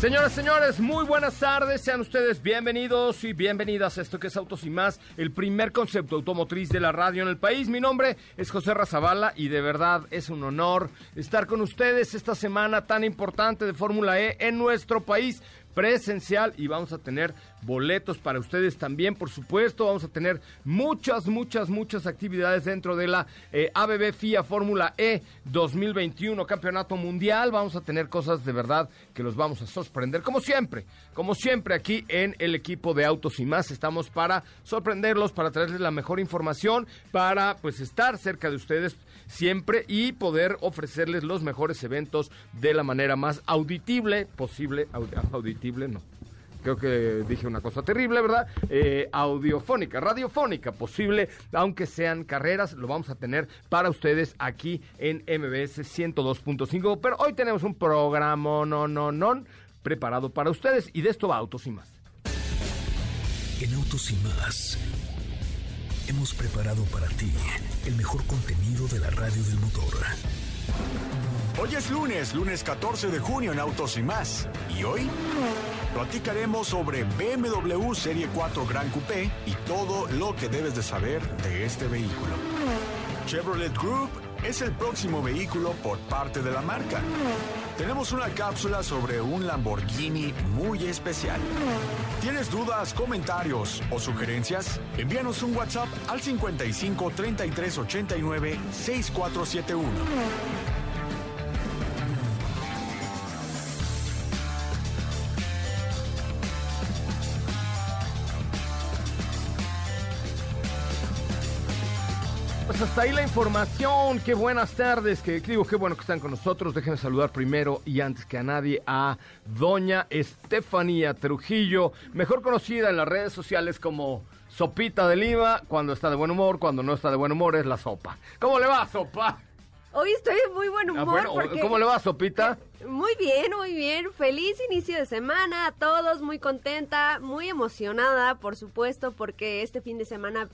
Señoras, señores, muy buenas tardes. Sean ustedes bienvenidos y bienvenidas a esto que es Autos y Más, el primer concepto automotriz de la radio en el país. Mi nombre es José Razabala y de verdad es un honor estar con ustedes esta semana tan importante de Fórmula E en nuestro país presencial y vamos a tener boletos para ustedes también, por supuesto. Vamos a tener muchas, muchas, muchas actividades dentro de la eh, ABB FIA Fórmula E 2021 Campeonato Mundial. Vamos a tener cosas de verdad que los vamos a sorprender, como siempre, como siempre aquí en el equipo de Autos y más. Estamos para sorprenderlos, para traerles la mejor información, para pues estar cerca de ustedes siempre y poder ofrecerles los mejores eventos de la manera más auditible posible. auditible, no. Creo que dije una cosa terrible, ¿verdad? Eh, audiofónica, radiofónica posible, aunque sean carreras, lo vamos a tener para ustedes aquí en MBS 102.5. Pero hoy tenemos un programa no, no, no, preparado para ustedes y de esto va Autos y más. En Autos y más hemos preparado para ti el mejor contenido de la radio del motor. Hoy es lunes, lunes 14 de junio en Autos y más. Y hoy platicaremos sobre BMW Serie 4 Gran Coupé y todo lo que debes de saber de este vehículo. Chevrolet Group es el próximo vehículo por parte de la marca. Tenemos una cápsula sobre un Lamborghini muy especial. ¿Tienes dudas, comentarios o sugerencias? Envíanos un WhatsApp al 55 33 89 6471. Ahí la información. Qué buenas tardes. Que digo, qué bueno que están con nosotros. Déjenme saludar primero y antes que a nadie a doña Estefanía Trujillo, mejor conocida en las redes sociales como Sopita de Lima. Cuando está de buen humor, cuando no está de buen humor es la sopa. ¿Cómo le va, sopa? Hoy estoy de muy buen Ah, humor. bueno, porque... ¿Cómo le va, sopita? Muy bien, muy bien. Feliz inicio de semana a todos. Muy contenta, muy emocionada, por supuesto, porque este fin de semana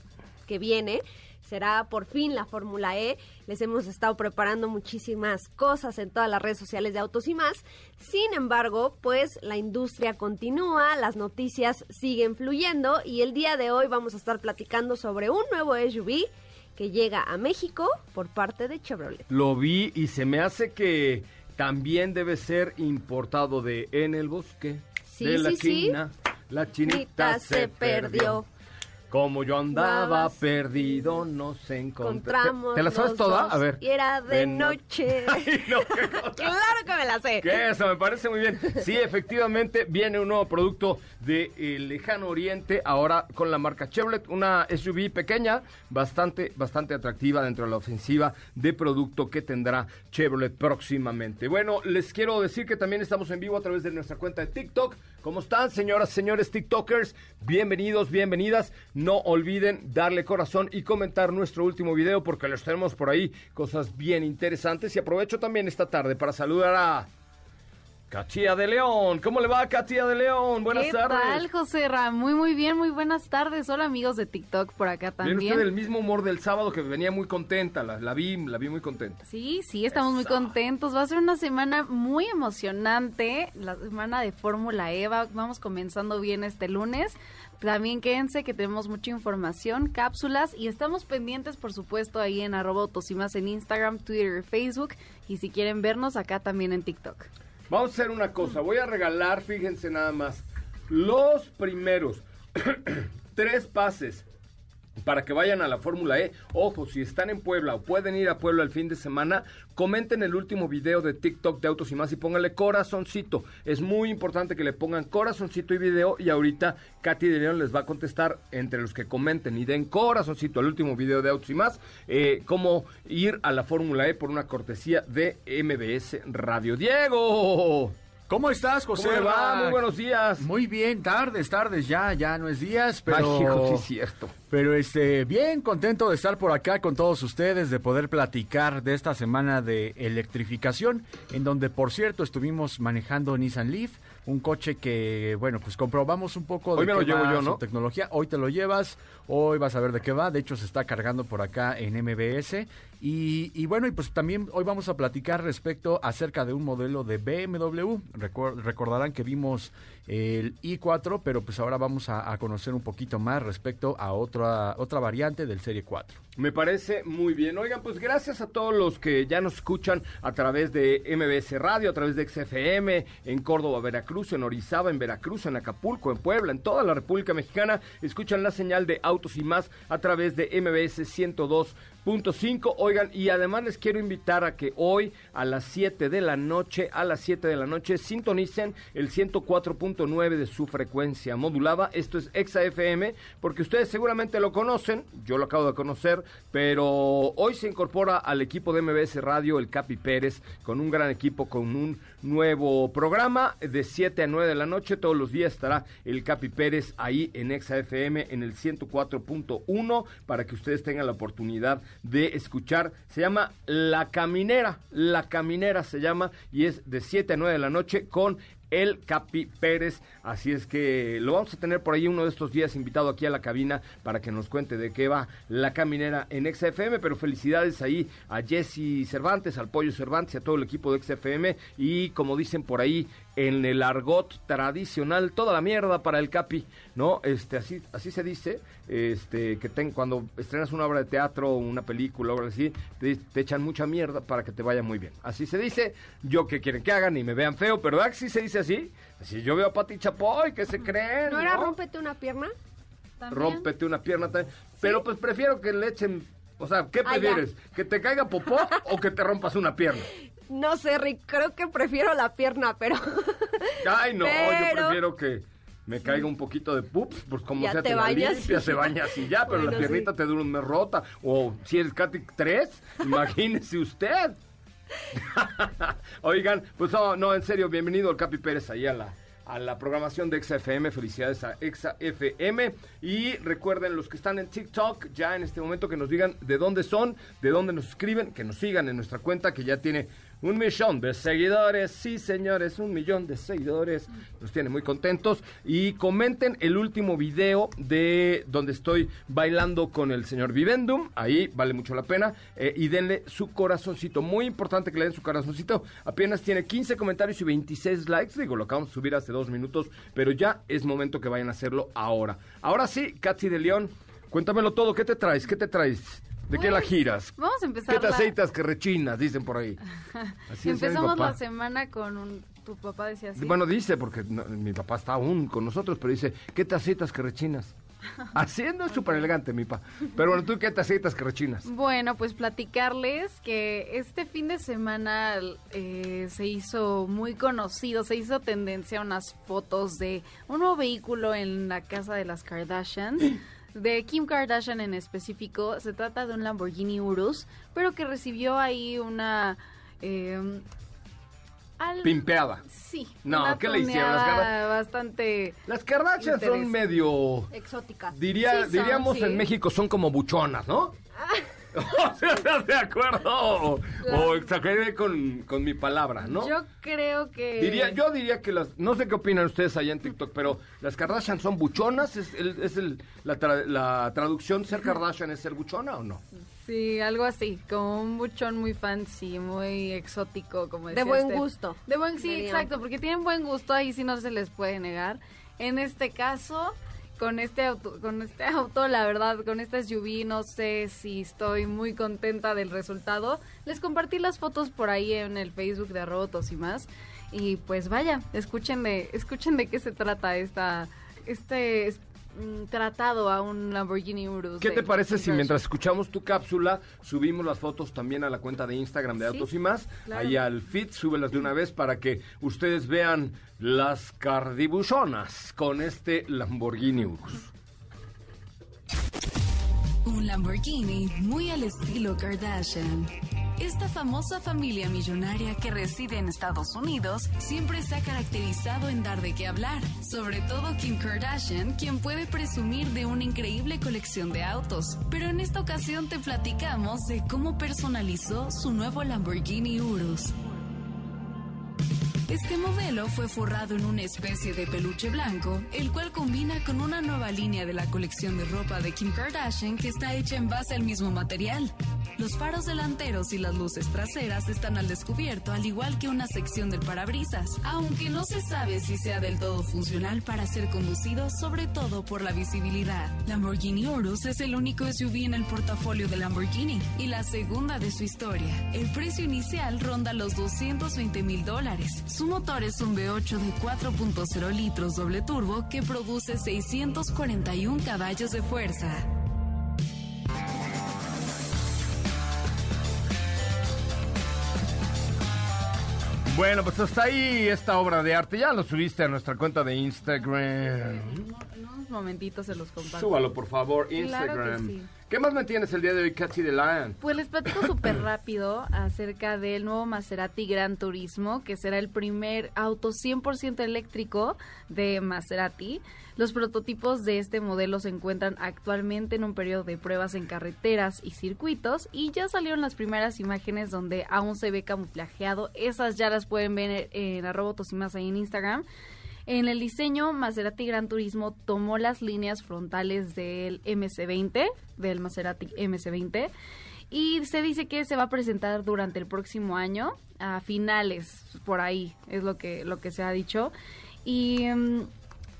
que viene será por fin la Fórmula E. Les hemos estado preparando muchísimas cosas en todas las redes sociales de Autos y más. Sin embargo, pues la industria continúa, las noticias siguen fluyendo y el día de hoy vamos a estar platicando sobre un nuevo SUV que llega a México por parte de Chevrolet. Lo vi y se me hace que también debe ser importado de En el Bosque. Sí, de la sí, sí. China. La chinita Chinita se, se perdió. perdió. Como yo andaba perdido, nos encontramos. Encontramos ¿Te la sabes toda? dos, A ver. Y era de, no- noche. Ay, no, qué cosa. claro que me la sé. Que eso me parece muy bien. Sí, efectivamente, viene un nuevo producto de eh, lejano oriente, ahora con la marca Chevrolet, una SUV pequeña, bastante, bastante atractiva dentro de la ofensiva de producto que tendrá Chevrolet próximamente. Bueno, les quiero decir que también estamos en vivo a través de nuestra cuenta de TikTok. ¿Cómo están, señoras, señores TikTokers? Bienvenidos, bienvenidas. No olviden darle corazón y comentar nuestro último video porque les tenemos por ahí cosas bien interesantes. Y aprovecho también esta tarde para saludar a Katia de León. ¿Cómo le va, Katia de León? Buenas ¿Qué tardes. tal, José Ra? Muy, muy bien, muy buenas tardes. Hola, amigos de TikTok por acá también. usted del mismo humor del sábado que venía muy contenta. La, la vi, la vi muy contenta. Sí, sí, estamos muy contentos. Va a ser una semana muy emocionante, la semana de Fórmula Eva. Vamos comenzando bien este lunes. También quédense que tenemos mucha información, cápsulas y estamos pendientes, por supuesto, ahí en arroba autos y más en Instagram, Twitter y Facebook. Y si quieren vernos acá también en TikTok. Vamos a hacer una cosa. Voy a regalar, fíjense nada más, los primeros tres pases para que vayan a la Fórmula E. Ojo, si están en Puebla o pueden ir a Puebla el fin de semana, comenten el último video de TikTok de Autos y más y pónganle corazoncito. Es muy importante que le pongan corazoncito y video y ahorita Katy de León les va a contestar entre los que comenten y den corazoncito al último video de Autos y más, eh, cómo ir a la Fórmula E por una cortesía de MBS Radio. Diego. ¿Cómo estás, José? ¿Cómo va? Muy buenos días. Muy bien, tardes, tardes, ya, ya no es días, pero... Ay, hijo, sí es cierto. Pero este, bien contento de estar por acá con todos ustedes, de poder platicar de esta semana de electrificación, en donde, por cierto, estuvimos manejando Nissan Leaf, un coche que, bueno, pues comprobamos un poco de Hoy me lo qué llevo va yo, su ¿no? tecnología. Hoy te lo llevas, hoy vas a ver de qué va. De hecho, se está cargando por acá en MBS. Y, y bueno, y pues también hoy vamos a platicar respecto acerca de un modelo de BMW. Recuer- recordarán que vimos el i4, pero pues ahora vamos a, a conocer un poquito más respecto a otra, variante del Serie 4. Me parece muy bien. Oigan, pues gracias a todos los que ya nos escuchan a través de MBS Radio, a través de XFM, en Córdoba, Veracruz, en Orizaba, en Veracruz, en Acapulco, en Puebla, en toda la República Mexicana. Escuchan la señal de Autos y más a través de MBS 102.5. Oigan, y además les quiero invitar a que hoy a las 7 de la noche, a las 7 de la noche, sintonicen el 104.9 de su frecuencia modulada. Esto es ExaFM, porque ustedes seguramente lo conocen, yo lo acabo de conocer, pero hoy se incorpora al equipo de MBS Radio el Capi Pérez, con un gran equipo, con un nuevo programa de 7 a 9 de la noche. Todos los días estará el Capi Pérez ahí en ExaFM en el 104.1 para que ustedes tengan la oportunidad de escuchar. Se llama La Caminera, La Caminera se llama y es de 7 a 9 de la noche con el Capi Pérez. Así es que lo vamos a tener por ahí uno de estos días invitado aquí a la cabina para que nos cuente de qué va la caminera en XFM. Pero felicidades ahí a Jesse Cervantes, al Pollo Cervantes y a todo el equipo de XFM. Y como dicen por ahí en el argot tradicional, toda la mierda para el Capi, ¿no? Este, así, así se dice, este, que ten- cuando estrenas una obra de teatro, una película, o algo así, te, te echan mucha mierda para que te vaya muy bien. Así se dice, yo que quieren que hagan y me vean feo, pero ¿verdad que sí se dice así? Así yo veo a Pati Chapoy, que se creen, ¿No ¿no? era rómpete una pierna? También. Rómpete una pierna también. Pero pues prefiero que le echen, o sea, ¿qué prefieres? ¿Que te caiga popó o que te rompas una pierna? No sé, Rick, creo que prefiero la pierna, pero Ay, no, yo prefiero que me caiga un poquito de pups, pues como Ya sea, te te, la bañas limpias, y se baña así ya, pero la piernita sí. te dura un mes rota. O si eres Katy 3, imagínese usted. Oigan, pues no, no, en serio, bienvenido al Capi Pérez ahí a la, a la programación de ExaFM. Felicidades a ExaFM. Y recuerden, los que están en TikTok, ya en este momento que nos digan de dónde son, de dónde nos escriben, que nos sigan en nuestra cuenta que ya tiene un millón de seguidores. Sí, señores, un millón de seguidores. Nos tiene muy contentos. Y comenten el último video de donde estoy bailando con el señor Vivendum. Ahí vale mucho la pena. Eh, y denle su corazoncito. Muy importante que le den su corazoncito. Apenas tiene 15 comentarios y 26 likes. Digo, lo acabamos de subir hace dos minutos. Pero ya es momento que vayan a hacerlo ahora. Ahora sí, Katsi de León, cuéntamelo todo. ¿Qué te traes? ¿Qué te traes? ¿De qué la giras? Vamos a empezar ¿Qué te la- aceitas que rechinas? Dicen por ahí. Así Empezamos la semana con un... Tu papá decía así. Bueno, dice, porque no, mi papá está aún con nosotros, pero dice, ¿qué te aceitas que rechinas? Haciendo es súper elegante, mi papá. Pero bueno, ¿tú qué te aceitas que rechinas? Bueno, pues platicarles que este fin de semana eh, se hizo muy conocido, se hizo tendencia unas fotos de un nuevo vehículo en la casa de las Kardashian. De Kim Kardashian en específico, se trata de un Lamborghini Urus, pero que recibió ahí una... eh, al- Pimpeada. Sí. No, una ¿qué le hicieron? Las Bastante... Las Kardashian Interés. son medio... exótica. Diría, Sí son, diríamos sí. en México son como buchonas, ¿no? O sea, ¿Estás de acuerdo? O, o exageré con, con mi palabra, ¿no? Yo creo que... Diría, yo diría que las, no sé qué opinan ustedes allá en TikTok, pero las Kardashian son buchonas, es, el- es el- la, tra- la traducción ser Kardashian es ser buchona o no? Sí, algo así, como un buchón muy fancy, muy exótico, como De decía buen Steph. gusto, De buen, sí, exacto, porque tienen buen gusto, ahí sí no se les puede negar. En este caso, con este auto, con este auto, la verdad, con esta SUV, no sé si estoy muy contenta del resultado. Les compartí las fotos por ahí en el Facebook de Rotos y más. Y pues vaya, escuchen de, escuchen de qué se trata esta, este tratado a un Lamborghini Urus. ¿Qué de te parece si mientras escuchamos tu cápsula subimos las fotos también a la cuenta de Instagram de Sí, Autos y más? claro. Ahí al feed, súbelas de una vez para que ustedes vean las cardibuchonas con este Lamborghini Urus. Un Lamborghini muy al estilo Kardashian. Esta famosa familia millonaria que reside en Estados Unidos siempre se ha caracterizado en dar de qué hablar, sobre todo Kim Kardashian, quien puede presumir de una increíble colección de autos. Pero en esta ocasión te platicamos de cómo personalizó su nuevo Lamborghini Urus. Este modelo fue forrado en una especie de peluche blanco, el cual combina con una nueva línea de la colección de ropa de Kim Kardashian que está hecha en base al mismo material. Los faros delanteros y las luces traseras están al descubierto, al igual que una sección del parabrisas, aunque no se sabe si sea del todo funcional para ser conducido, sobre todo por la visibilidad. Lamborghini Urus es el único SUV en el portafolio de Lamborghini y la segunda de su historia. El precio inicial ronda los 220 mil dólares. Su motor es un V8 de 4.0 litros doble turbo que produce 641 caballos de fuerza. Bueno, pues hasta ahí esta obra de arte. Ya lo subiste a nuestra cuenta de Instagram. En unos momentitos se los comparto. Súbalo, por favor, Claro que Instagram. sí. ¿Qué más me tienes el día de hoy, Catchy the Lion? Pues les platico súper rápido acerca del nuevo Maserati Gran Turismo, que será el primer auto 100% eléctrico de Maserati. Los prototipos de este modelo se encuentran actualmente en un periodo de pruebas en carreteras y circuitos y ya salieron las primeras imágenes donde aún se ve camuflajeado. Esas ya las pueden ver en arroba Tosimas ahí en Instagram. En el diseño, Maserati Gran Turismo tomó las líneas frontales del MC20, del Maserati MC20, y se dice que se va a presentar durante el próximo año, a finales, por ahí, es lo que, lo que se ha dicho. Y mm,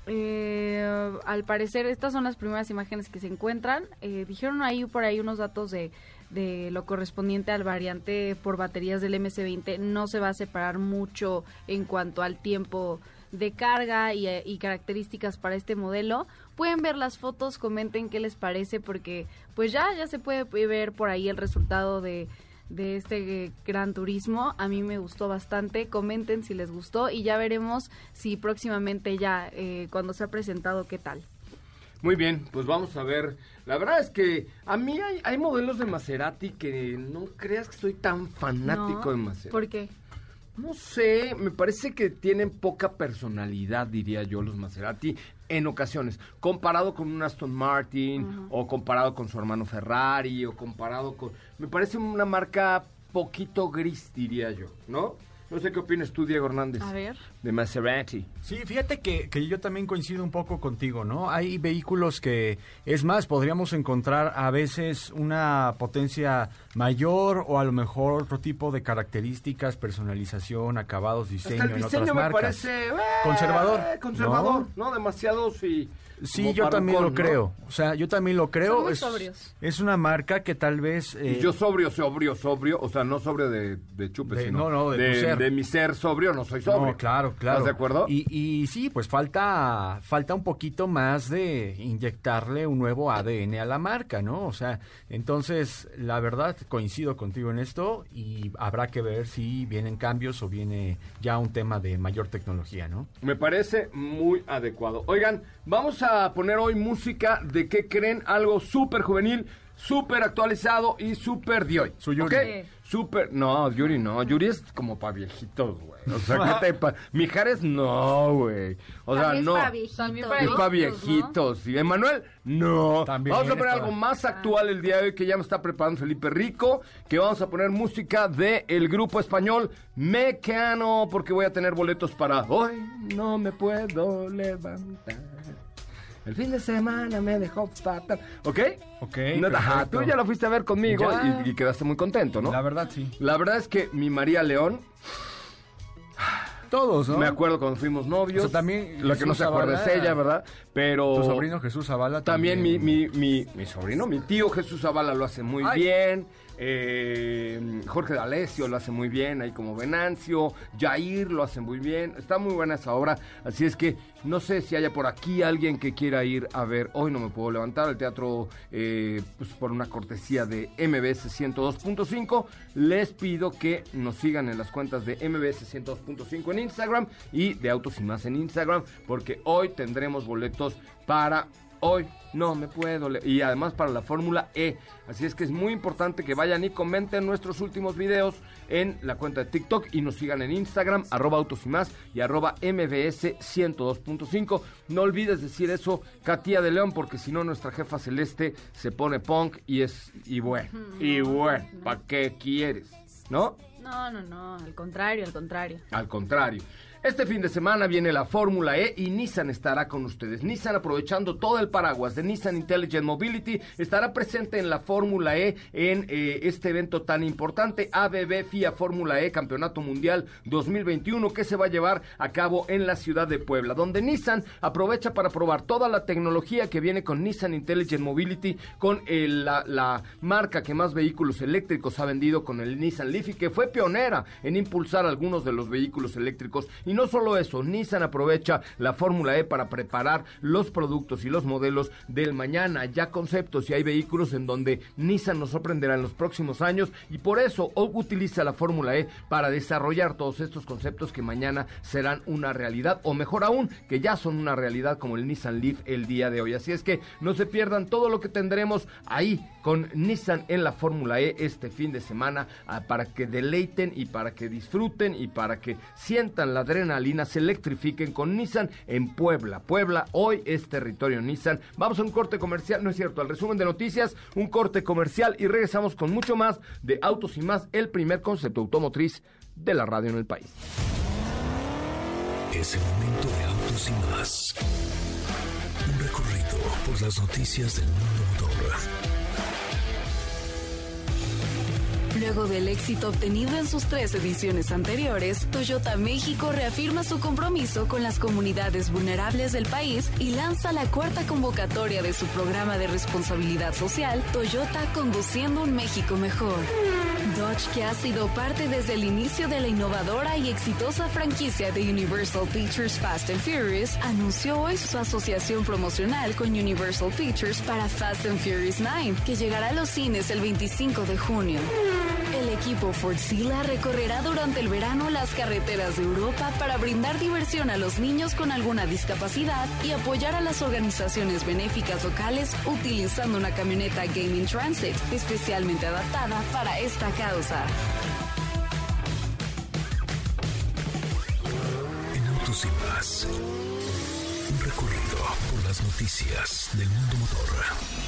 eh, al parecer estas son las primeras imágenes que se encuentran. Eh, dijeron ahí por ahí unos datos de, de lo correspondiente al variante por baterías del MC20. No se va a separar mucho en cuanto al tiempo de carga y, eh, y características para este modelo. Pueden ver las fotos, comenten qué les parece porque pues ya, ya se puede ver por ahí el resultado de, de este eh, gran turismo. A mí me gustó bastante. Comenten si les gustó y ya veremos si próximamente ya, eh, cuando se ha presentado, qué tal. Muy bien, pues vamos a ver. La verdad es que a mí hay, hay modelos de Maserati que no creas que soy tan fanático ¿No? de Maserati. ¿Por qué? No sé, me parece que tienen poca personalidad, diría yo, los Maserati en ocasiones, comparado con un Aston Martin o comparado con su hermano Ferrari o comparado con... Me parece una marca poquito gris, diría yo, ¿no? No sé qué opinas tú, Diego Hernández, A ver. de Maserati. Sí, fíjate que, que yo también coincido un poco contigo, ¿no? Hay vehículos que, es más, podríamos encontrar a veces una potencia mayor o a lo mejor otro tipo de características, personalización, acabados, diseño, Hasta el en diseño otras me marcas. parece... eh, Conservador, Conservador, ¿no? Demasiados y... Sí, yo también lo ¿no? creo. O sea, yo también lo creo. Son muy es, sobrios. es una marca que tal vez... Y eh, yo sobrio, sobrio, sobrio, o sea, no sobrio de, de chupe, De- sino no, no, de tu ser. de mi ser sobrio, no soy sobrio. No, claro, claro. ¿Estás de acuerdo? Y, y sí, pues falta, falta un poquito más de inyectarle un nuevo ADN a la marca, ¿no? O sea, entonces, la verdad, coincido contigo en esto y habrá que ver si vienen cambios o viene ya un tema de mayor tecnología, ¿no? Me parece muy adecuado. Oigan, vamos a poner hoy música de qué creen, algo súper juvenil, súper actualizado y súper de hoy. Su Yuri. ¿ok? Sí. Súper, no, Yuri no, Yuri es como para viejitos, güey. O sea, ¿qué te pa- Mijares no, güey. O sea, También es no. para viejitos, También para Es viejitos, ¿no? ¿Y Emanuel? No. También vamos a es poner para- algo más actual el día de hoy que ya me está preparando Felipe Rico, que vamos a poner música de el grupo español Mecano, porque voy a tener boletos para hoy no me puedo levantar. El fin de semana me dejó fatal. ¿Ok? Ok, No, ajá, tú ya lo fuiste a ver conmigo y, y quedaste muy contento, ¿no? La verdad, sí. La verdad es que mi María León, Todos, ¿no? me acuerdo cuando fuimos novios. O sea, también La que no se acuerda es ella, ¿verdad? Pero. Tu sobrino Jesús Zavala También mi, mi, mi, mi sobrino, mi tío Jesús Zavala lo hace muy Ay. bien. Eh, Jorge D'Alessio lo hace muy bien, ahí como Venancio. Jair lo hace muy bien. Está muy buena esa obra. Así es que no sé si haya por aquí alguien que quiera ir a ver. Hoy no me puedo levantar al teatro eh, pues por una cortesía de MBS 102.5. Les pido que nos sigan en las cuentas de MBS 102.5 en Instagram y de Autos y Más en Instagram. Porque hoy tendremos boletos para Hoy no me puedo. le- Y además para la Fórmula E. Así es que es muy importante que vayan y comenten nuestros últimos videos en la cuenta de TikTok y nos sigan en Instagram, arroba autos y más y arroba mbs 102.5. No olvides decir eso, Katia de León, porque si no nuestra jefa celeste se pone punk y es, y bueno, y bueno, ¿para qué quieres? ¿No? No, no, no, al contrario, al contrario. Al contrario. Este fin de semana viene la Fórmula E y Nissan estará con ustedes. Nissan, aprovechando todo el paraguas de Nissan Intelligent Mobility, estará presente en la Fórmula E en eh, este evento tan importante, ABB FIA Fórmula E Campeonato Mundial 2021, que se va a llevar a cabo en la ciudad de Puebla, donde Nissan aprovecha para probar toda la tecnología que viene con Nissan Intelligent Mobility, con el- la, marca que más vehículos eléctricos ha vendido con el Nissan Leaf que fue pionera en impulsar algunos de los vehículos eléctricos. Y no solo eso, Nissan aprovecha la Fórmula E para preparar los productos y los modelos del mañana, ya conceptos y hay vehículos en donde Nissan nos sorprenderá en los próximos años y por eso hoy utiliza la Fórmula E para desarrollar todos estos conceptos que mañana serán una realidad o mejor aún, que ya son una realidad como el Nissan Leaf el día de hoy. Así es que no se pierdan todo lo que tendremos ahí con Nissan en la Fórmula E este fin de semana ah, para que deleiten y para que disfruten y para que sientan la adrenalina, se electrifiquen con Nissan en Puebla. Puebla hoy es territorio Nissan. Vamos a un corte comercial, no es cierto, al resumen de noticias, un corte comercial y regresamos con mucho más de Autos y más, el primer concepto automotriz de la radio en el país. Es el momento de autos y más. Un recorrido por las noticias del mundo motor. Luego del éxito obtenido en sus tres ediciones anteriores, Toyota México reafirma su compromiso con las comunidades vulnerables del país y lanza la cuarta convocatoria de su programa de responsabilidad social, Toyota Conduciendo un México Mejor. Dodge, que ha sido parte desde el inicio de la innovadora y exitosa franquicia de Universal Pictures Fast and Furious, anunció hoy su asociación promocional con Universal Pictures para Fast and Furious 9, que llegará a los cines el 25 de junio. Equipo Fordzilla recorrerá durante el verano las carreteras de Europa para brindar diversión a los niños con alguna discapacidad y apoyar a las organizaciones benéficas locales utilizando una camioneta Gaming Transit especialmente adaptada para esta causa. En Autos y más. Un recorrido por las noticias del mundo motor.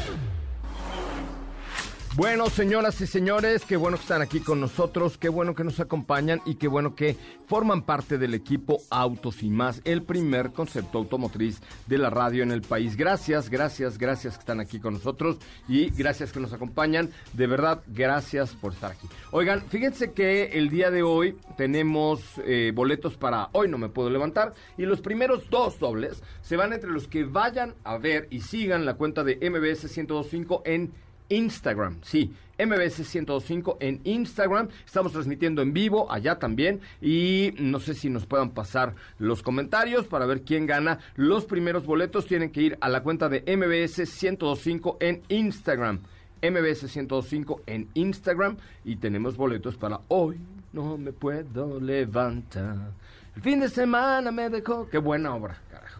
Bueno, señoras y señores, qué bueno que están aquí con nosotros, qué bueno que nos acompañan y qué bueno que forman parte del equipo Autos y más, el primer concepto automotriz de la radio en el país. Gracias, gracias, gracias que están aquí con nosotros y gracias que nos acompañan. De verdad, gracias por estar aquí. Oigan, fíjense que el día de hoy tenemos eh, boletos para Hoy no me puedo levantar y los primeros dos dobles se van entre los que vayan a ver y sigan la cuenta de MBS 1025 en Instagram, sí, MBS 105 en Instagram. Estamos transmitiendo en vivo allá también. Y no sé si nos puedan pasar los comentarios para ver quién gana. Los primeros boletos tienen que ir a la cuenta de MBS 105 en Instagram. MBS 105 en Instagram. Y tenemos boletos para hoy. No me puedo levantar. El fin de semana me dejó. Qué buena obra, carajo.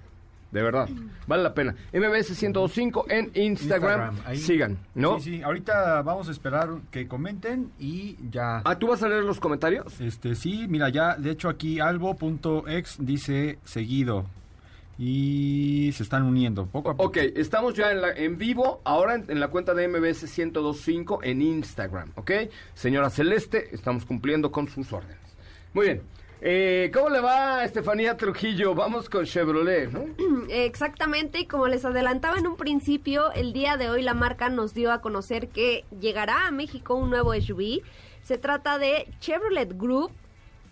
De verdad, vale la pena. MBS 105 en Instagram. ahí. Sigan, ¿no? Sí, sí, ahorita vamos a esperar que comenten y ya. Ah, ¿tú vas a leer los comentarios? Este, sí, mira, ya, de hecho aquí albo.ex dice seguido y se están uniendo poco a poco. Ok, estamos ya en, la- en vivo, ahora en, en la cuenta de MBS 1025 en Instagram, ¿ok? Señora Celeste, estamos cumpliendo con sus órdenes. Muy bien. Eh, ¿Cómo le va Estefanía Trujillo? Vamos con Chevrolet, ¿no? Exactamente, y como les adelantaba en un principio, el día de hoy la marca nos dio a conocer que llegará a México un nuevo SUV. Se trata de Chevrolet Group,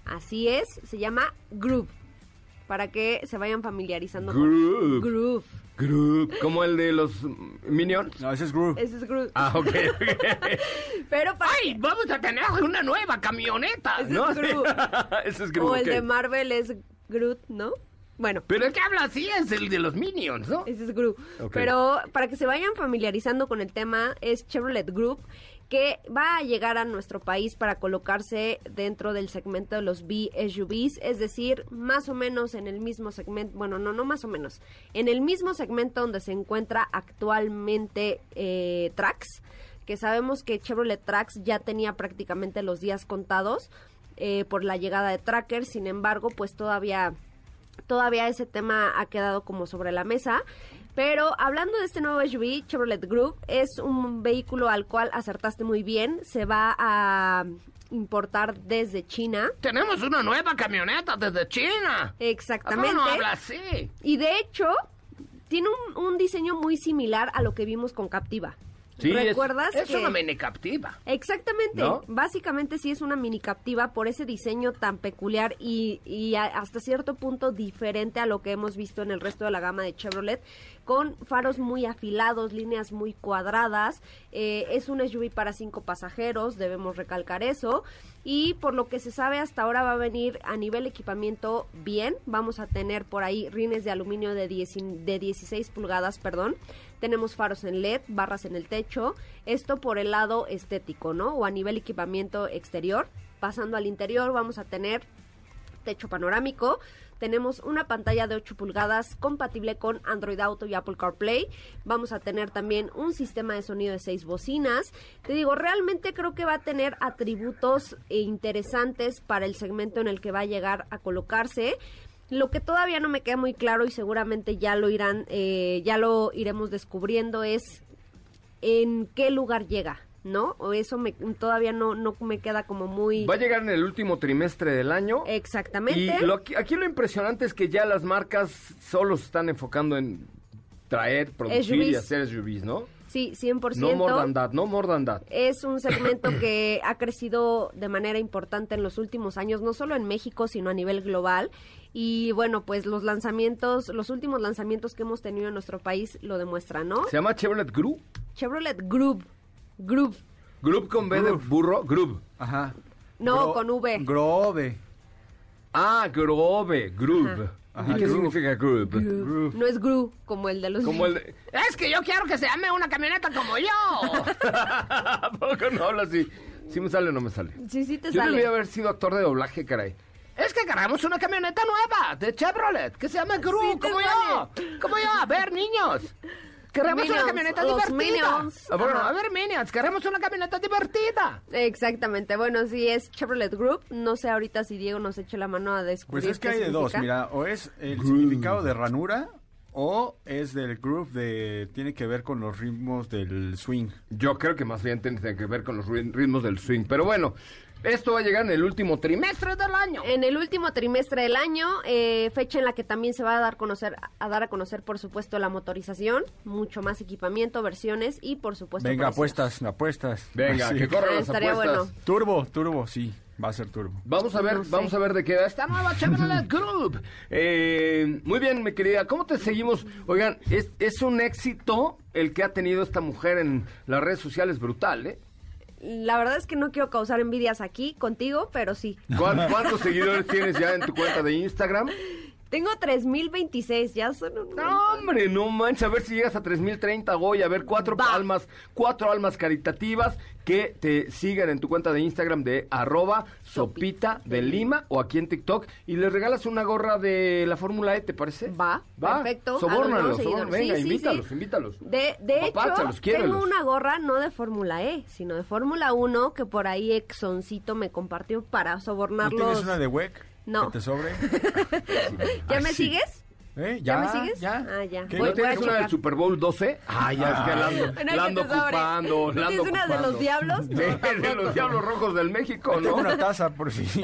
así es, se llama Group, para que se vayan familiarizando Groove. con Groove. Groot, como el de los Minions. No, ese es Groove. Ese es Groot. Ah, ok. Pero para ¡Ay, vamos a tener una nueva camioneta! Ese ¿no? es Groot. Ese es Groot, o el de Marvel es Groot, ¿no? Bueno, Pero el que habla así es el de los Minions, ¿no? ese es Groot. Ok. Pero para que se vayan familiarizando con el tema, es Chevrolet Group que va a llegar a nuestro país para colocarse dentro del segmento de los B-SUVs, es decir, más o menos en el mismo segmento, bueno, no, no más o menos, en el mismo segmento donde se encuentra actualmente eh, Trax, que sabemos que Chevrolet Trax ya tenía prácticamente los días contados eh, por la llegada de Tracker, sin embargo, pues todavía todavía ese tema ha quedado como sobre la mesa. Pero hablando de este nuevo SUV, Chevrolet Group, es un vehículo al cual acertaste muy bien. Se va a importar desde China. Tenemos una nueva camioneta desde China. Exactamente. ¿Cómo no habla así? Y de hecho, tiene un, un diseño muy similar a lo que vimos con Captiva. Sí, ¿Recuerdas Es, que- una mini captiva. Exactamente. ¿No? Básicamente sí es una mini captiva por ese diseño tan peculiar y, y a- hasta cierto punto diferente a lo que hemos visto en el resto de la gama de Chevrolet, con faros muy afilados, líneas muy cuadradas. Eh, es un SUV para cinco pasajeros, debemos recalcar eso. Y por lo que se sabe hasta ahora va a venir a nivel equipamiento bien. Vamos a tener por ahí rines de aluminio de, 10 de 16 pulgadas, perdón. Tenemos faros en LED, barras en el techo. Esto por el lado estético, ¿no? O a nivel equipamiento exterior. Pasando al interior vamos a tener techo panorámico. Tenemos una pantalla de 8 pulgadas compatible con Android Auto y Apple CarPlay. Vamos a tener también un sistema de sonido de 6 bocinas. Te digo, realmente creo que va a tener atributos eh, interesantes para el segmento en el que va a llegar a colocarse. Lo que todavía no me queda muy claro y seguramente ya lo irán, eh, ya lo iremos descubriendo es en qué lugar llega, ¿no? O eso me, todavía no, no me queda como muy Va a llegar en el último trimestre del año. exactamente. Y lo, aquí, lo impresionante es que ya las marcas solo se están enfocando en traer, producir y hacer SUVs, ¿no? Sí, 100%. No more than that, no more than that. Es un segmento que ha crecido de manera importante en los últimos años, no solo en México, sino a nivel global. Y bueno, pues los lanzamientos, los últimos lanzamientos que hemos tenido en nuestro país lo demuestran, ¿no? Se llama Chevrolet Group. Chevrolet Group. Group. Group con B de burro, Group. Ajá. No, Gro- con V. Grove. Ah, Grove, Group. Ajá, ¿Y qué Group. significa Group? Groove. No es Gru, como el de los... Como el de... Es que yo quiero que se llame una camioneta como yo. ¿A poco no habla así? ¿Sí me sale o no me sale? Sí, sí te Yo sale. debí haber sido actor de doblaje, caray. Es que agarramos una camioneta nueva de Chevrolet que se llama Sí te como yo. Como yo, a ver, niños. Queremos una camioneta los divertida. Minions. Ah, bueno, a ver, Minions, queremos una camioneta divertida. Exactamente. Bueno, sí es Chevrolet Group. No sé ahorita si Diego nos eche la mano a descubrir Pues es que qué hay de dos, mira, o es el significado de ranura o es del groove de tiene que ver con los ritmos del swing. Yo creo que más bien tiene que ver con los ri- ritmos del swing. Pero bueno, esto va a llegar en el último trimestre del año. En el último trimestre del año, eh, fecha en la que también se va a dar, conocer, a dar a conocer, por supuesto, la motorización, mucho más equipamiento, versiones y, por supuesto, Venga, precios. apuestas, apuestas. Venga, Sí. que corran las apuestas. bueno. Turbo, turbo, sí, va a ser turbo. Vamos a ver, No sé. vamos a ver de qué va esta nueva Chevrolet Group. Eh, muy bien, mi querida, ¿cómo te seguimos? Oigan, es, es un éxito el que ha tenido esta mujer en las redes sociales brutal, ¿eh? La verdad es que no quiero causar envidias aquí contigo, pero sí. ¿Cuán- ¿Cuántos seguidores tienes ya en tu cuenta de Instagram? Tengo 3026, ya son un No, hombre, no manches, a ver si llegas a 3030 hoy, a ver cuatro Va. almas, cuatro almas caritativas que te sigan en tu cuenta de Instagram de arroba sopita de Lima o aquí en TikTok y les regalas una gorra de la Fórmula E, ¿te parece? Va, perfecto. A los Sobórnalos, sobórnalos, venga, Sí, sí, invítalos, sí. invítalos. De, de hecho, quiérelos. tengo una gorra no de Fórmula E, sino de Fórmula 1 que por ahí Exoncito me compartió para ¿No sobornarlos. tienes una de WEC? No. ¿Que te sobre? ¿Ya me sí. sigues? ¿Eh? ¿Ya ¿Ya, me sigues? ¿Ya? Ah, ya. ¿Qué? ¿No Voy- tienes una del. Super Bowl 12? Ah, ya es que la ando, la ando ocupando, ¿No tienes una de los diablos? No, De, de los Diablos Rojos del México, Tengo ¿no? una taza por si. Sí.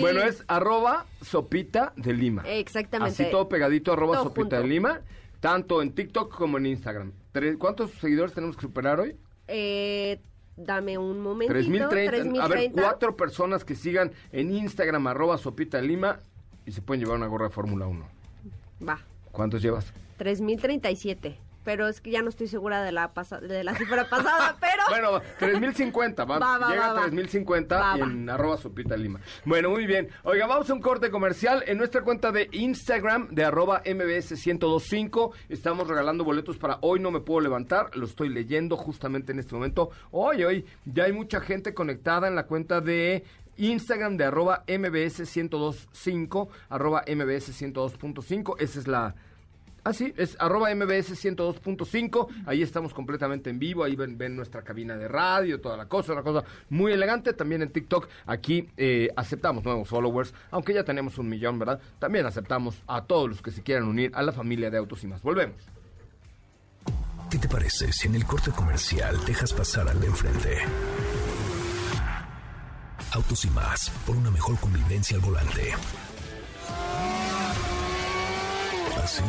Bueno, es arroba sopita de Lima. Exactamente. Así todo pegadito, arroba Todo sopita junto. de Lima, tanto en TikTok como en Instagram. ¿Cuántos seguidores tenemos que superar hoy? Eh, dame un momentito. 3030. A ver, 3030. cuatro personas que sigan en Instagram, arroba sopita Lima, y se pueden llevar una gorra de Fórmula 1. Va. ¿Cuántos llevas? 3037. Pero es que ya no estoy segura de la pasa- de la cifra pasada, pero Bueno, 3050, va, Va, va, llega a va. 3050 Va, y va. en arroba Sopita Lima. Bueno, muy bien. Oiga, vamos a un corte comercial. En nuestra cuenta de Instagram de arroba mbs 1025 estamos regalando boletos para Hoy No Me Puedo Levantar. Lo estoy leyendo justamente en este momento. Hoy, hoy, ya hay mucha gente conectada en la cuenta de Instagram de arroba mbs 1025, arroba mbs 102.5. Esa es la... Ah, sí, es arroba mbs 102.5. Ahí estamos completamente en vivo. Ahí ven, ven nuestra cabina de radio, toda la cosa, una cosa muy elegante. También en TikTok, aquí eh, aceptamos nuevos followers, aunque ya tenemos un millón, ¿verdad? También aceptamos a todos los que se quieran unir a la familia de Autos y más. Volvemos. ¿Qué te parece si en el corte comercial dejas pasar al de enfrente? Autos y más, por una mejor convivencia al volante. ¿Así?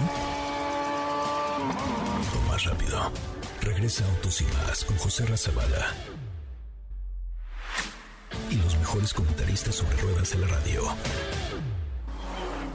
Más rápido. Regresa Autos y más con José Razabala. Y los mejores comentaristas sobre ruedas de la radio.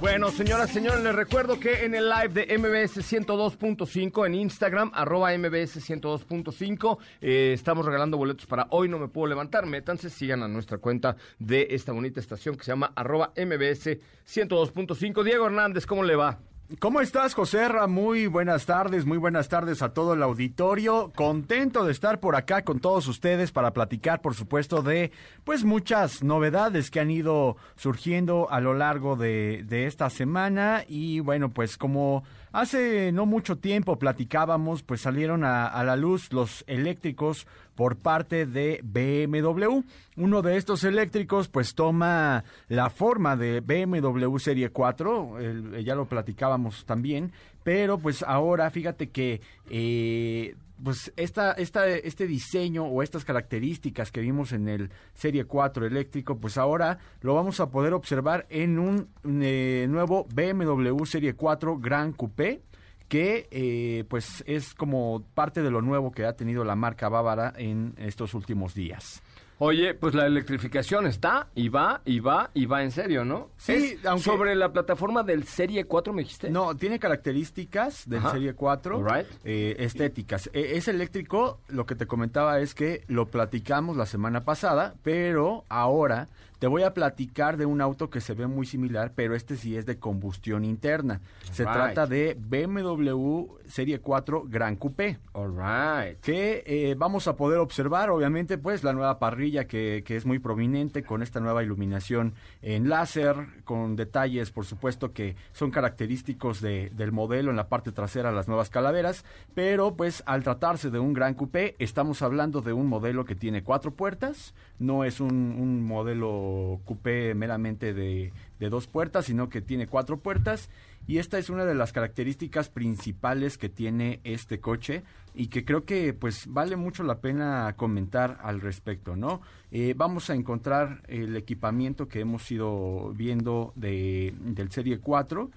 Bueno, señoras, señores, les recuerdo que en el live de MBS 102.5 en Instagram, arroba MBS 102.5, eh, estamos regalando boletos para Hoy No Me Puedo Levantar. Métanse, sigan a nuestra cuenta de esta bonita estación que se llama arroba MBS 102.5. Diego Hernández, ¿cómo le va? ¿Cómo estás, José Ra? Muy buenas tardes, muy buenas tardes a todo el auditorio. Contento de estar por acá con todos ustedes para platicar, por supuesto, de pues muchas novedades que han ido surgiendo a lo largo de, de esta semana. Y bueno, pues como hace no mucho tiempo platicábamos, pues salieron a, la luz los eléctricos por parte de BMW. Uno de estos eléctricos pues toma la forma de BMW Serie 4, el- eh, ya lo platicábamos también, pero pues ahora fíjate que eh, pues esta, esta, este diseño o estas características que vimos en el Serie 4 eléctrico, pues ahora lo vamos a poder observar en un eh, nuevo BMW Serie 4 Gran Coupé que eh, pues es como parte de lo nuevo que ha tenido la marca bávara en estos últimos días. Oye, pues la electrificación está y va y va y va en serio, ¿no? Sí, Es aunque- sobre la plataforma del Serie 4 me dijiste. No, tiene características del Ajá. Serie 4 Alright. eh, estéticas. Eh, es eléctrico, lo que te comentaba es que lo platicamos la semana pasada, pero ahora te voy a platicar de un auto que se ve muy similar, pero este sí es de combustión interna. Se Right. trata de BMW Serie 4 Gran Coupé. All right. que eh, vamos a poder observar, obviamente, pues la nueva parrilla que, que es muy prominente con esta nueva iluminación en láser, con detalles, por supuesto, que son característicos de- del modelo en la parte trasera, las nuevas calaveras, pero pues al tratarse de un gran coupé, estamos hablando de un modelo que tiene cuatro puertas, no es un, un modelo coupé meramente de, dos puertas, sino que tiene cuatro puertas. Y esta es una de las características principales que tiene este coche y que creo que pues vale mucho la pena comentar al respecto, ¿no? Eh, vamos a encontrar el equipamiento que hemos ido viendo de, del Serie 4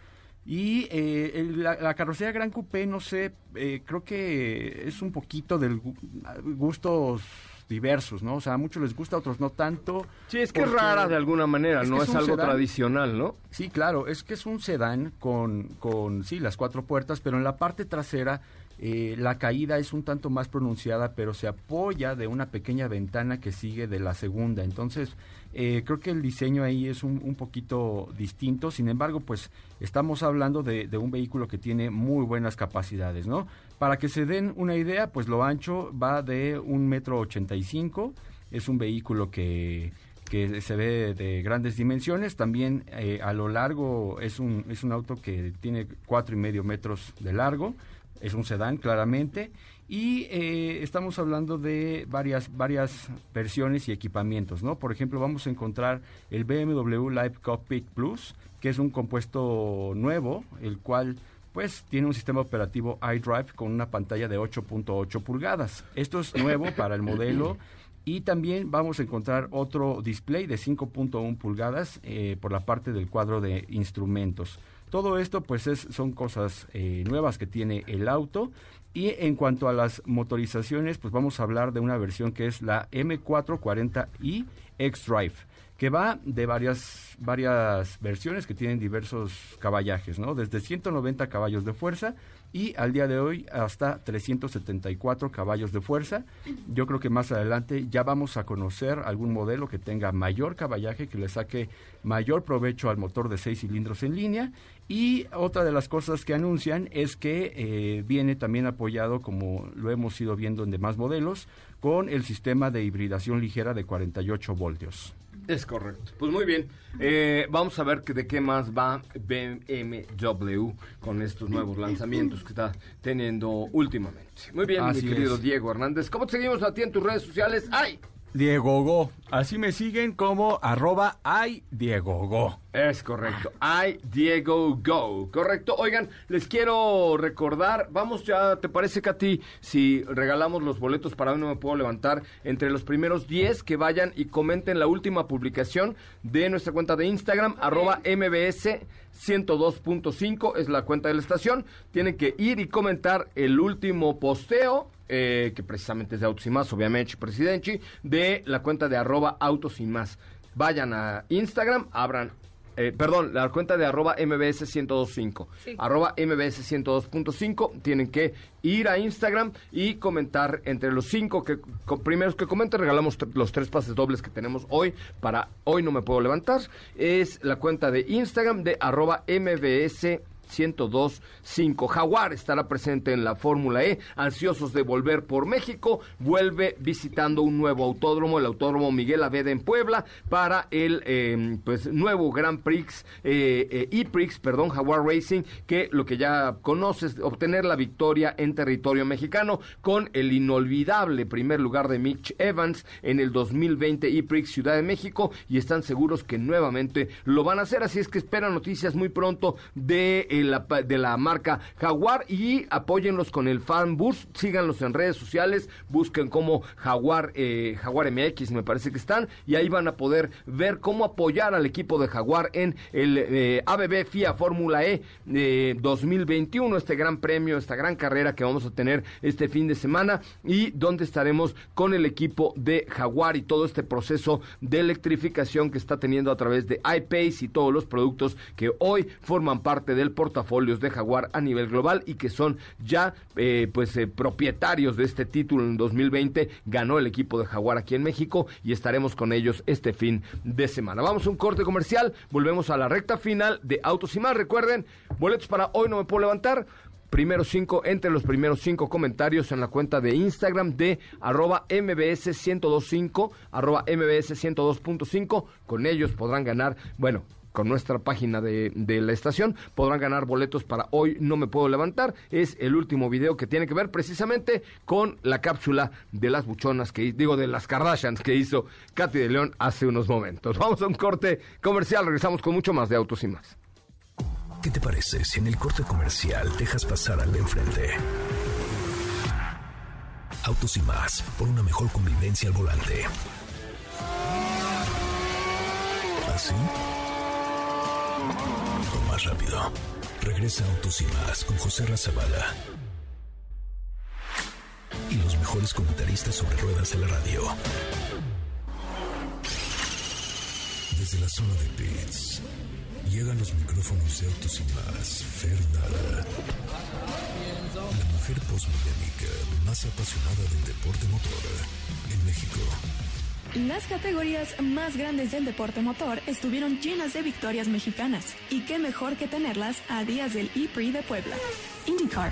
y eh, la, carrocería Gran Coupé, no sé, eh, creo que es un poquito del gu- gustos diversos, ¿no? O sea, a muchos les gusta, a otros no tanto. Sí, es que es rara de alguna manera, es no es algo sedán. tradicional, ¿no? Sí, claro, es que es un sedán con, con, sí, las cuatro puertas, pero en la parte trasera eh, la caída es un tanto más pronunciada, pero se apoya de una pequeña ventana que sigue de la segunda. Entonces, eh, creo que el diseño ahí es un, un poquito distinto. Sin embargo, pues estamos hablando de, de un vehículo que tiene muy buenas capacidades, ¿no? Para que se den una idea, pues lo ancho va de un metro ochenta y cinco. Es un vehículo que que se ve de grandes dimensiones. También eh, a lo largo es un, es un auto que tiene cuatro y medio metros de largo. Es un sedán, claramente. Y eh, estamos hablando de varias, varias versiones y equipamientos, ¿no? Por ejemplo, vamos a encontrar el BMW Live Cockpit Plus, que es un compuesto nuevo, el cual pues tiene un sistema operativo iDrive con una pantalla de 8.8 pulgadas. Esto es nuevo para el modelo y también vamos a encontrar otro display de 5.1 pulgadas eh, por la parte del cuadro de instrumentos. Todo esto pues es, son cosas eh, nuevas que tiene el auto. Y en cuanto a las motorizaciones, pues vamos a hablar de una versión que es la M440i X-Drive que va de varias, varias versiones que tienen diversos caballajes, ¿no? Desde 190 caballos de fuerza y al día de hoy hasta 374 caballos de fuerza. Yo creo que más adelante ya vamos a conocer algún modelo que tenga mayor caballaje, que le saque mayor provecho al motor de 6 cilindros en línea. Y otra de las cosas que anuncian es que eh, viene también apoyado, como lo hemos ido viendo en demás modelos, con el sistema de hibridación ligera de 48 voltios. Es correcto. Pues muy bien. Eh, vamos a ver que de qué más va BMW con estos nuevos lanzamientos que está teniendo últimamente. Muy bien, Así mi querido es. Diego Hernández. ¿Cómo te seguimos a ti en tus redes sociales? ¡Ay! Diego Go. Así me siguen como arroba ay Diego Go. Es correcto. I Diego Go. Correcto. Oigan, les quiero recordar, vamos ya, ¿te parece, Katy, si regalamos los boletos para hoy no me puedo levantar entre los primeros 10 que vayan y comenten la última publicación de nuestra cuenta de Instagram, arroba MBS 102.5, es la cuenta de la estación. Tienen que ir y comentar el último posteo eh, que precisamente es de Autos y Más, obviamente, presidente, de la cuenta de arroba Autos y Más. Vayan a Instagram, abran, eh, perdón, la cuenta de arroba MBS 1025. Arroba MBS 102.5. Tienen que ir a Instagram y comentar entre los cinco que primeros que comenten. Regalamos los tres pases dobles que tenemos hoy para Hoy No Me Puedo Levantar. Es la cuenta de Instagram de arroba MBS 1025. Jaguar estará presente en la Fórmula E, ansiosos de volver por México, vuelve visitando un nuevo autódromo, el Autódromo Miguel Aveda en Puebla, para el eh, pues nuevo Grand Prix, eh, eh, perdón, Jaguar Racing, que lo que ya conoces, obtener la victoria en territorio mexicano con el inolvidable primer lugar de Mitch Evans en el 2020 E-Prix Ciudad de México y están seguros que nuevamente lo van a hacer, así es que esperan noticias muy pronto de de la marca Jaguar y apóyenlos con el Fan Bus, síganlos en redes sociales, busquen como Jaguar, eh, Jaguar MX, me parece que están, y ahí van a poder ver cómo apoyar al equipo de Jaguar en el eh, ABB FIA Fórmula E eh, 2021, este gran premio, esta gran carrera que vamos a tener este fin de semana y donde estaremos con el equipo de Jaguar y todo este proceso de electrificación que está teniendo a través de iPace y todos los productos que hoy forman parte del portafolios de Jaguar a nivel global y que son ya eh, pues eh, propietarios de este título en 2020 ganó el equipo de Jaguar aquí en México y estaremos con ellos este fin de semana. Vamos a un corte comercial, volvemos a la recta final de Autos y más. Recuerden, boletos para hoy no me puedo levantar. Primeros cinco, entre los primeros cinco comentarios en la cuenta de Instagram de arroba mbs 1025, arroba mbs 102.5. Con ellos podrán ganar, bueno, con nuestra página de, de la estación. Podrán ganar boletos para hoy No Me Puedo Levantar. Es el último video que tiene que ver precisamente con la cápsula de las buchonas, que digo, de las Kardashians que hizo Katy de León hace unos momentos. Vamos a un corte comercial, regresamos con mucho más de Autos y Más. ¿Qué te parece si en el corte comercial dejas pasar al de enfrente? Autos y más, por una mejor convivencia al volante. ¿Así? Más rápido. Regresa Autos y más con José Razabala. Y los mejores comentaristas sobre ruedas de la radio. Desde la zona de pits, llegan los micrófonos de Autos y más, Fernanda. La mujer posmillénica más apasionada del deporte motor en México. Las categorías más grandes del deporte motor estuvieron llenas de victorias mexicanas, y qué mejor que tenerlas a días del E-Prix de Puebla. IndyCar.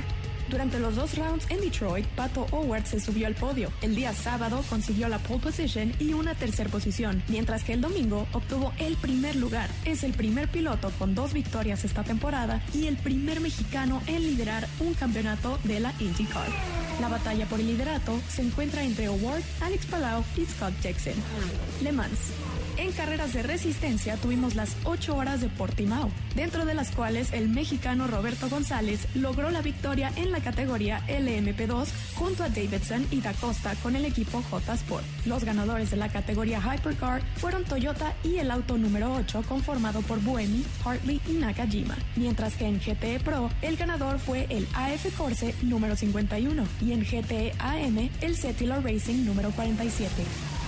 Durante los dos rounds en Detroit, Pato Howard se subió al podio. El día sábado consiguió la pole position y una tercera posición, mientras que el domingo obtuvo el primer lugar. Es el primer piloto con dos victorias esta temporada y el primer mexicano en liderar un campeonato de la IndyCar. La batalla por el liderato se encuentra entre O'Ward, Alex Palau y Scott Jackson. Le Mans. En carreras de resistencia tuvimos las 8 horas de Portimao, dentro de las cuales el mexicano Roberto González logró la victoria en la categoría LMP2 junto a Davidson y Da Costa con el equipo J Sport. Los ganadores de la categoría Hypercar fueron Toyota y el auto número 8 conformado por Buemi, Hartley y Nakajima, mientras que en GTE Pro el ganador fue el AF Corse número 51 y en GTE AM el Cetilar Racing número 47.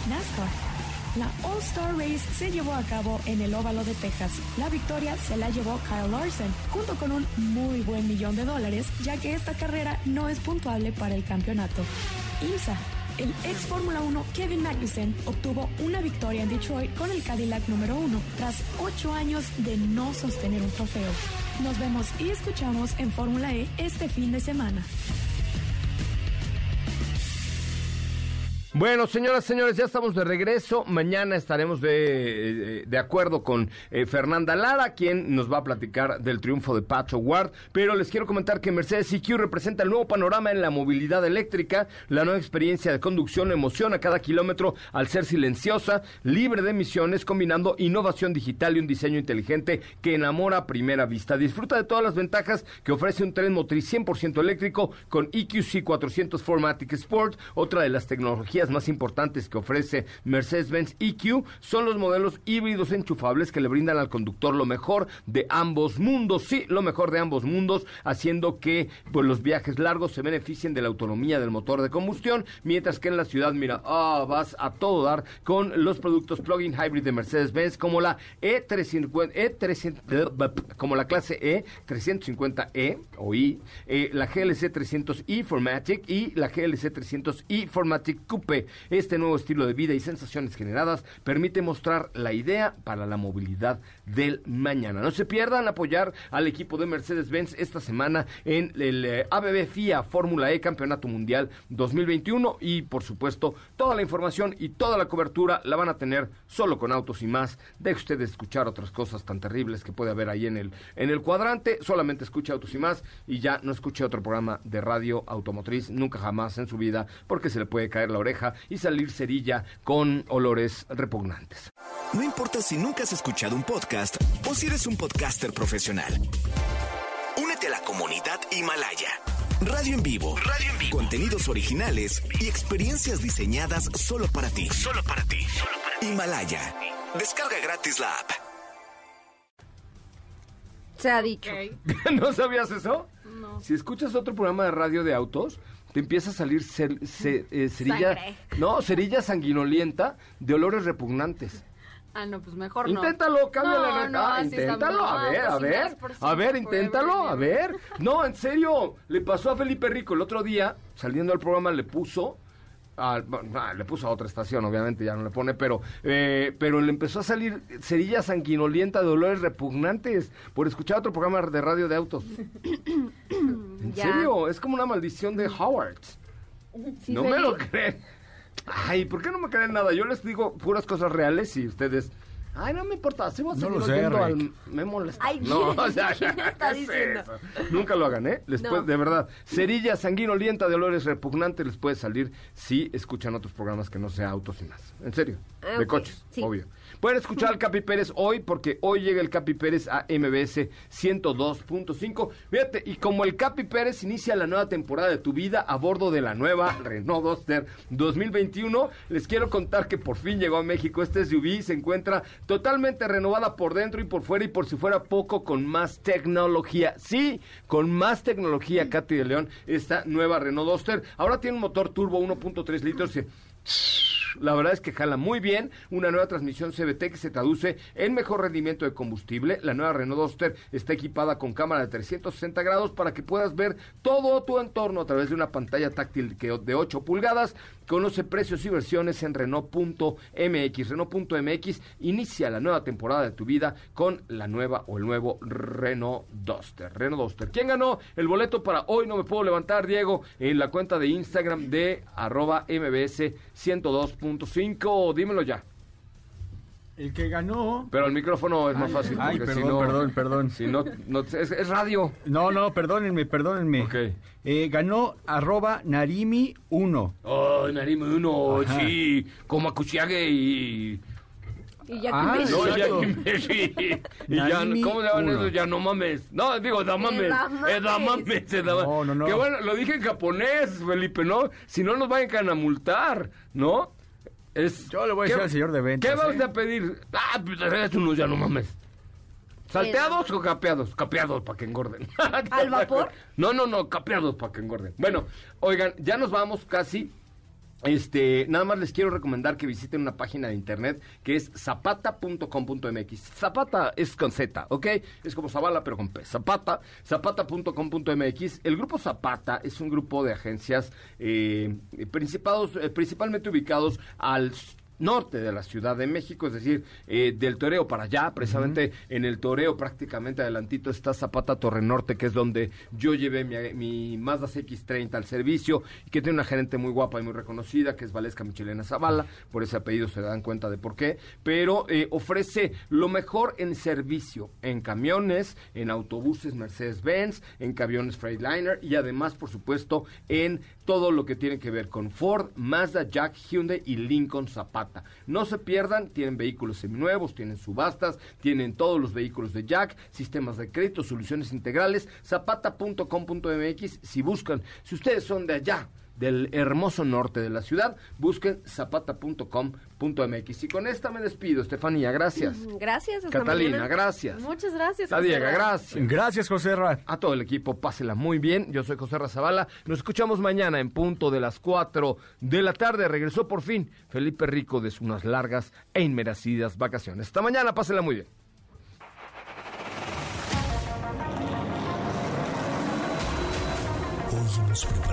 NASCAR. La All-Star Race se llevó a cabo en el Óvalo de Texas. La victoria se la llevó Kyle Larson, junto con un muy buen millón de dólares, ya que esta carrera no es puntuable para el campeonato. IMSA. El ex Fórmula 1 Kevin Magnussen obtuvo una victoria en Detroit con el Cadillac número 1, tras ocho años de no sostener un trofeo. Nos vemos y escuchamos en Fórmula E este fin de semana. Bueno, señoras, señores, ya estamos de regreso. Mañana estaremos de, eh, de acuerdo con eh, Fernanda Lara, quien nos va a platicar del triunfo de Pacho Ward. Pero les quiero comentar que Mercedes EQ representa el nuevo panorama en la movilidad eléctrica. La nueva experiencia de conducción emociona cada kilómetro al ser silenciosa, libre de emisiones, combinando innovación digital y un diseño inteligente que enamora a primera vista. Disfruta de todas las ventajas que ofrece un tren motriz 100% eléctrico con EQC 400 Formatic Sport, otra de las tecnologías más importantes que ofrece Mercedes-Benz EQ son los modelos híbridos enchufables que le brindan al conductor lo mejor de ambos mundos, sí, lo mejor de ambos mundos, haciendo que pues, los viajes largos se beneficien de la autonomía del motor de combustión, mientras que en la ciudad, mira, ah, vas a todo dar con los productos plug-in hybrid de Mercedes-Benz como la E350, E300, como la clase E 350E o I, eh, la GLC 300i Formatic y la GLC 300i Formatic Coupe. Este nuevo estilo de vida y sensaciones generadas permite mostrar la idea para la movilidad del mañana. No se pierdan apoyar al equipo de Mercedes-Benz esta semana en el eh, ABB FIA Fórmula E Campeonato Mundial 2021 y por supuesto toda la información y toda la cobertura la van a tener solo con autos y más. Deje usted de escuchar otras cosas tan terribles que puede haber ahí en el, en el cuadrante. Solamente escuche autos y más y ya no escuche otro programa de radio automotriz nunca jamás en su vida porque se le puede caer la oreja y salir cerilla con olores repugnantes. No importa si nunca has escuchado un podcast o si eres un podcaster profesional. Únete a la comunidad Himalaya. Radio en vivo. Radio en vivo. Contenidos originales y experiencias diseñadas solo para ti. Solo para ti. Himalaya. Descarga gratis la app. Se ha dicho. ¿No sabías eso? No. Si escuchas otro programa de radio de autos, te empieza a salir cer- ce- eh, cerilla, Sangre. no, cerilla sanguinolienta de olores repugnantes. Ah, no, pues mejor no. Inténtalo, cámbiale No, la no, ah, está inténtalo, a ver, No, a pues, ver, a ver, inténtalo, a ver. No, en serio, le pasó a Felipe Rico el otro día, saliendo al programa le puso a- ah, le puso a otra estación, obviamente ya no le pone, pero eh, pero le empezó a salir cerilla sanguinolienta de olores repugnantes por escuchar otro programa de radio de autos. en Ya. serio, es como una maldición de Howard. Sí, no me lo creen. Ay, ¿por qué no me creen nada? Yo les digo puras cosas reales y ustedes... Ay, no me importa, si vas a No seguir lo sé, al... Me molesta. Ay, no, ¿quién- o sea, quién está ¿qué es diciendo? eso? Nunca lo hagan, ¿eh? Les No. puede- de verdad. Cerilla sanguinolienta de olores repugnantes les puede salir si escuchan otros programas que no sea autos y más. En serio. Ah, de coches, sí. obvio. Pueden escuchar al Capi Pérez hoy porque hoy llega el Capi Pérez a MBS 102.5. Fíjate, y como el Capi Pérez inicia la nueva temporada de tu vida a bordo de la nueva Renault Duster 2021, les quiero contar que por fin llegó a México este SUV se encuentra totalmente renovada por dentro y por fuera y por si fuera poco con más tecnología. Sí, con más tecnología, Katy de León, esta nueva Renault Duster. Ahora tiene un motor turbo 1.3 litros que la verdad es que jala muy bien. Una nueva transmisión CBT que se traduce en mejor rendimiento de combustible. La nueva Renault Duster está equipada con cámara de 360 grados para que puedas ver todo tu entorno a través de una pantalla táctil de 8 pulgadas. Conoce precios y versiones en Renault.mx. Renault.mx inicia la nueva temporada de tu vida con la nueva o el nuevo Renault Duster. Renault Duster. ¿Quién ganó el boleto para hoy? No me puedo levantar, Diego, en la cuenta de Instagram de arroba mbs 102.5. Dímelo ya. El que ganó... Pero el micrófono es más fácil. Ay, porque si perdón, no- perdón, perdón. Si no, no es, es radio. No, no, perdónenme, perdónenme. Ok. Eh, ganó arroba Narimi 1. Oh, Narime uno, Ajá. sí. Como Acuchiague y... Y ya Ah, que No, ya, sí. Y ya, ¿Cómo se llaman esos? Ya no mames. No, digo, da mames. da mames. Eh, mames. No, no, no. Que bueno, lo dije en japonés, Felipe, ¿no? Si no nos vayan a multar, ¿no? Es, Yo le voy a ¿qué- decir al señor de ventas, ¿Qué vas ¿eh? a pedir? Ah, pues es unos ya no mames. ¿Salteados o capeados? Capeados para que engorden. ¿Al vapor? No, no, no, capeados para que engorden. Bueno, oigan, ya nos vamos casi. Este, nada más les quiero recomendar que visiten una página de internet que es zapata.com.mx. Zapata es con Z, ¿ok? Es como Zavala, pero con P. Zapata, zapata.com.mx. El grupo Zapata es un grupo de agencias eh, principados- eh, principalmente ubicados al norte de la Ciudad de México, es decir, eh, del Toreo para allá, precisamente en el Toreo prácticamente adelantito está Zapata Torre Norte, que es donde yo llevé mi, mi Mazda CX-30 al servicio y que tiene una gerente muy guapa y muy reconocida, que es Valesca Michelena Zavala, por ese apellido se dan cuenta de por qué, pero eh, ofrece lo mejor en servicio, en camiones, en autobuses Mercedes-Benz, en camiones Freightliner y además, por supuesto, en todo lo que tiene que ver con Ford, Mazda, Jack, Hyundai y Lincoln Zapata. No se pierdan, tienen vehículos seminuevos, tienen subastas, tienen todos los vehículos de Jack, sistemas de crédito, soluciones integrales, zapata.com.mx si buscan, si ustedes son de allá, del hermoso norte de la ciudad, busquen zapata.com.mx. Y con esta me despido, Estefanía, gracias. Gracias, hasta Catalina, mañana. gracias. Muchas gracias. Ra. gracias. Gracias, José Ra. A todo el equipo, pásela muy bien. Yo soy José Razabala. Nos escuchamos mañana en punto de las 4 de la tarde. Regresó por fin Felipe Rico de unas largas e inmerecidas vacaciones. Hasta mañana, pásela muy bien. Hoy